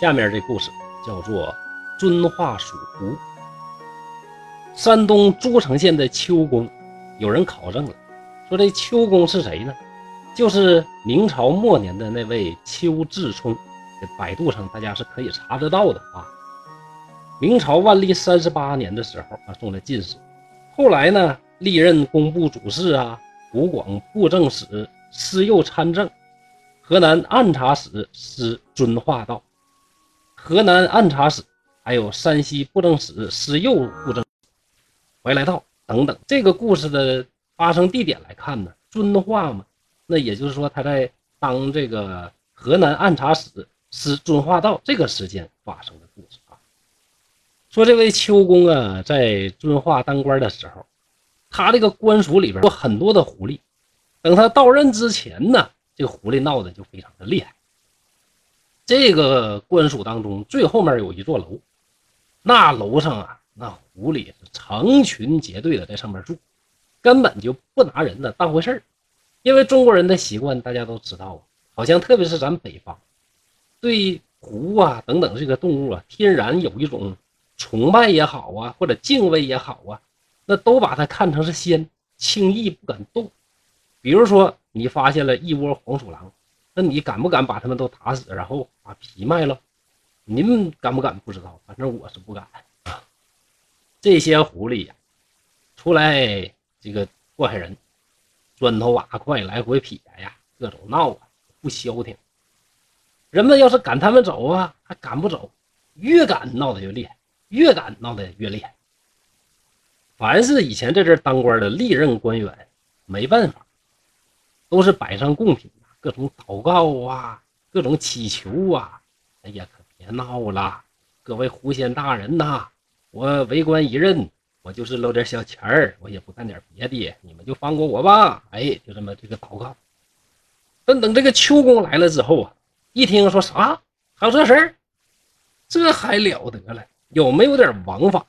下面这故事叫做《遵化蜀湖》。山东诸城县的邱公，有人考证了，说这邱公是谁呢？就是明朝末年的那位邱志聪。这百度上大家是可以查得到的啊。明朝万历三十八年的时候啊，中了进士，后来呢，历任工部主事啊、湖广布政使、司右参政、河南按察使司遵化道。河南按察使，还有山西布政使司右布政怀来道等等。这个故事的发生地点来看呢，遵化嘛，那也就是说他在当这个河南按察使司遵化道这个时间发生的故事啊。说这位秋公啊，在遵化当官的时候，他这个官署里边有很多的狐狸。等他到任之前呢，这个狐狸闹得就非常的厉害。这个官署当中最后面有一座楼，那楼上啊，那狐狸是成群结队的在上面住，根本就不拿人呢当回事儿。因为中国人的习惯大家都知道啊，好像特别是咱北方，对狐啊等等这个动物啊，天然有一种崇拜也好啊，或者敬畏也好啊，那都把它看成是仙，轻易不敢动。比如说你发现了一窝黄鼠狼。那你敢不敢把他们都打死，然后把皮卖了？您敢不敢？不知道，反正我是不敢啊。这些狐狸呀，出来这个祸害人，砖头瓦块来回撇呀，各种闹啊，不消停。人们要是赶他们走啊，还赶不走，越赶闹得越厉害，越赶闹得越厉害。凡是以前在这当官的历任官员，没办法，都是摆上贡品。各种祷告啊，各种祈求啊，哎呀，可别闹了！各位狐仙大人呐，我为官一任，我就是捞点小钱儿，我也不干点别的，你们就放过我吧！哎，就这么这个祷告。等等，这个秋公来了之后啊，一听说啥还有这事儿，这还了得了？有没有点王法？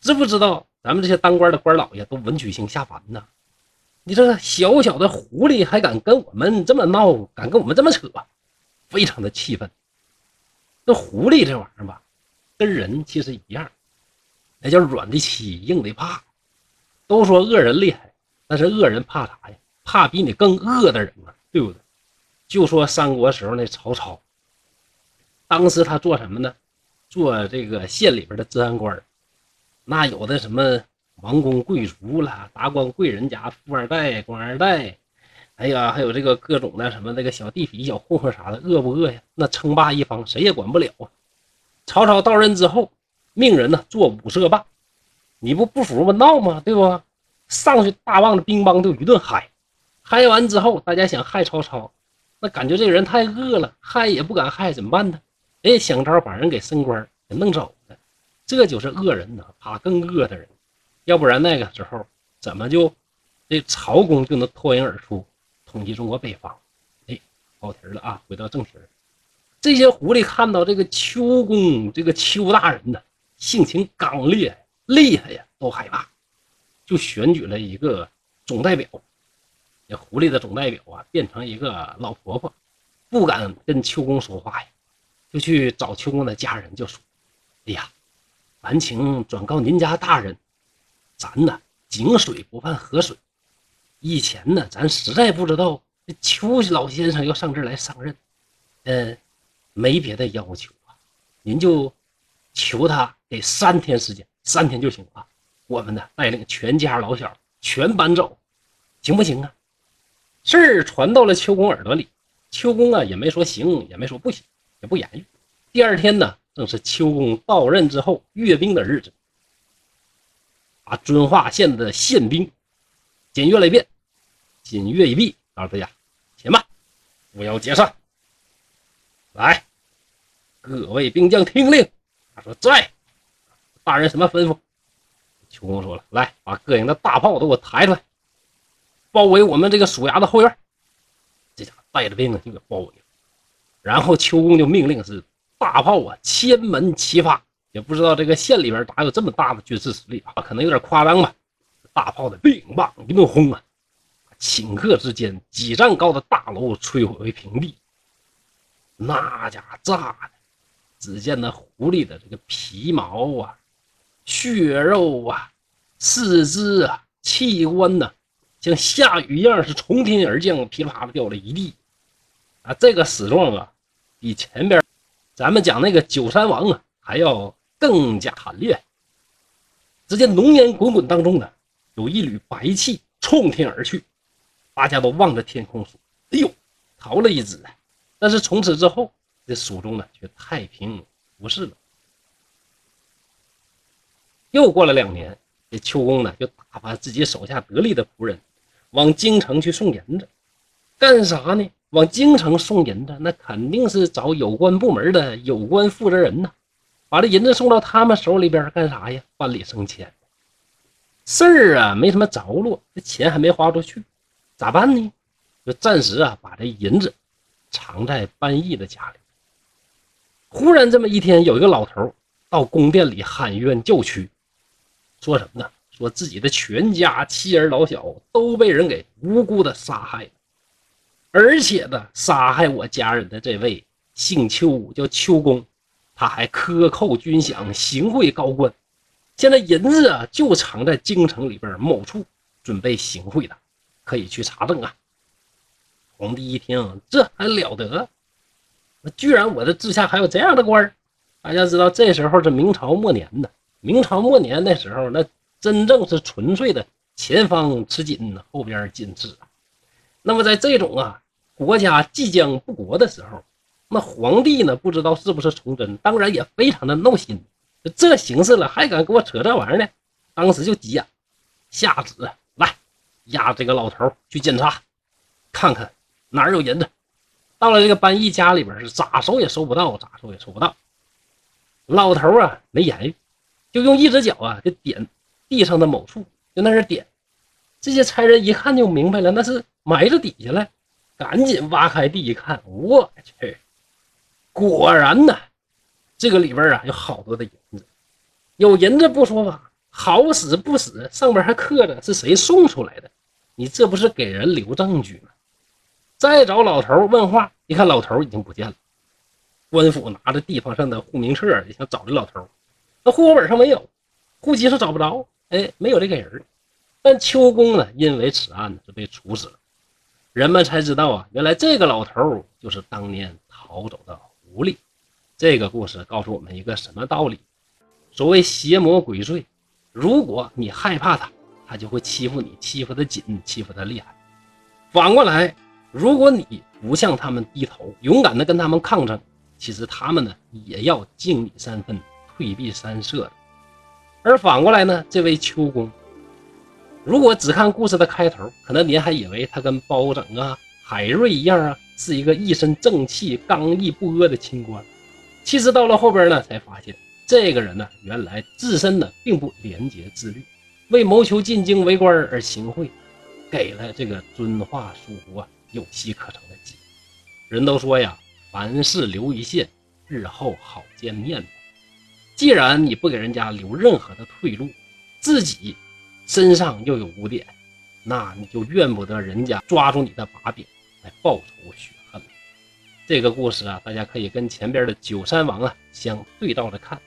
知不知道咱们这些当官的官老爷都文曲星下凡呢？你这个小小的狐狸还敢跟我们这么闹，敢跟我们这么扯，非常的气愤。这狐狸这玩意儿吧，跟人其实一样，那叫软的欺，硬的怕。都说恶人厉害，但是恶人怕啥呀？怕比你更恶的人啊，对不对？就说三国时候那曹操，当时他做什么呢？做这个县里边的治安官那有的什么？王公贵族了，达官贵人家富二代、官二代，哎呀，还有这个各种的什么那个小地痞、小混混啥的，饿不饿呀？那称霸一方，谁也管不了啊！曹操到任之后，命人呢做五色棒，你不不服吗？闹吗？对不？上去大棒子乒乓就一顿嗨，嗨完之后，大家想害曹操，那感觉这个人太恶了，害也不敢害，怎么办呢？哎，想招把人给升官，给弄走了，这就是恶人呢，怕更恶的人。要不然那个时候怎么就这曹公就能脱颖而出，统一中国北方？哎，跑题了啊！回到正题，这些狐狸看到这个秋公这个秋大人呢，性情刚烈，厉害呀，都害怕，就选举了一个总代表。这狐狸的总代表啊，变成一个老婆婆，不敢跟秋公说话呀，就去找秋公的家人，就说：“哎呀，烦请转告您家大人。”咱呢，井水不犯河水。以前呢，咱实在不知道这邱老先生要上这儿来上任，呃，没别的要求啊，您就求他给三天时间，三天就行啊。我们呢，带领全家老小全搬走，行不行啊？事儿传到了秋公耳朵里，秋公啊也没说行，也没说不行，也不言语。第二天呢，正是秋公到任之后阅兵的日子。把遵化县的县兵检阅了一遍，检阅一毕，告诉大家：且慢，我要解散。来，各位兵将听令。他说：“在。”大人什么吩咐？邱公说了：“来，把各营的大炮都给我抬出来，包围我们这个鼠牙的后院。”这家伙带着兵呢就给包围了。然后邱公就命令是大炮啊，千门齐发。也不知道这个县里边哪有这么大的军事实力啊？可能有点夸张吧。大炮的乒乓一顿轰啊，顷刻之间几丈高的大楼摧毁为平地。那家炸的，只见那狐狸的这个皮毛啊、血肉啊、四肢啊、器官呐，像下雨一样是从天而降，噼里啪啦掉了一地。啊，这个死状啊，比前边咱们讲那个九山王啊还要更加惨烈。只见浓烟滚滚当中呢，有一缕白气冲天而去，大家都望着天空说：“哎呦，逃了一只！”但是从此之后，这蜀中呢却太平无事了。又过了两年，这秋公呢就打发自己手下得力的仆人，往京城去送银子，干啥呢？往京城送银子，那肯定是找有关部门的有关负责人呐，把这银子送到他们手里边干啥呀？办理升迁。事儿啊没什么着落，这钱还没花出去，咋办呢？就暂时啊把这银子藏在班义的家里。忽然这么一天，有一个老头到宫殿里喊冤叫屈，说什么呢？说自己的全家妻儿老小都被人给无辜的杀害了。而且呢，杀害我家人的这位姓邱，叫邱公，他还克扣军饷，行贿高官。现在银子啊，就藏在京城里边某处，准备行贿的，可以去查证啊。皇帝一听，这还了得？居然我的治下还有这样的官大家知道，这时候是明朝末年呢。明朝末年那时候，那真正是纯粹的前方吃紧，后边紧致啊。那么在这种啊国家即将不国的时候，那皇帝呢不知道是不是崇祯，当然也非常的闹心。这形势了，还敢给我扯这玩意儿呢？当时就急呀，下旨来押这个老头去检查，看看哪有银子。到了这个班义家里边，是咋收也收不到，咋收也收不到。老头啊没言语，就用一只脚啊就点地上的某处，就那儿点。这些差人一看就明白了，那是。埋着底下了，赶紧挖开地一看，我去，果然呢，这个里边啊有好多的银子，有银子不说吧，好死不死，上边还刻着是谁送出来的，你这不是给人留证据吗？再找老头问话，一看老头已经不见了，官府拿着地方上的户名册想找这老头，那户口本上没有，户籍上找不着，哎，没有这个人。但秋公呢，因为此案呢是被处死了。人们才知道啊，原来这个老头就是当年逃走的狐狸。这个故事告诉我们一个什么道理？所谓邪魔鬼祟，如果你害怕他，他就会欺负你，欺负的紧，欺负的厉害。反过来，如果你不向他们低头，勇敢的跟他们抗争，其实他们呢也要敬你三分，退避三舍的。而反过来呢，这位秋公。如果只看故事的开头，可能您还以为他跟包拯啊、海瑞一样啊，是一个一身正气、刚毅不阿的清官。其实到了后边呢，才发现这个人呢，原来自身呢并不廉洁自律，为谋求进京为官而行贿，给了这个遵化蜀国有机可乘的机会。人都说呀，凡事留一线，日后好见面。既然你不给人家留任何的退路，自己。身上又有污点，那你就怨不得人家抓住你的把柄报仇雪恨。这个故事啊，大家可以跟前边的九山王啊相对照着看，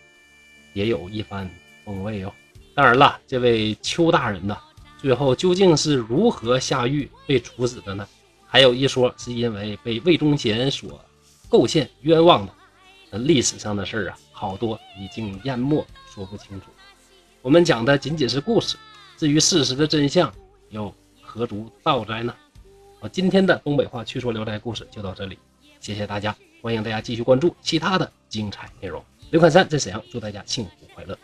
也有一番风味哦。当然了，这位邱大人呢，最后究竟是如何下狱被处死的呢？还有一说是因为被魏忠贤所构陷冤枉的。历史上的事儿啊，好多已经淹没，说不清楚。我们讲的仅仅是故事。至于事实的真相，又何足道哉呢？好，今天的东北话趣说聊斋故事就到这里，谢谢大家，欢迎大家继续关注其他的精彩内容。刘侃山在沈阳，祝大家幸福快乐。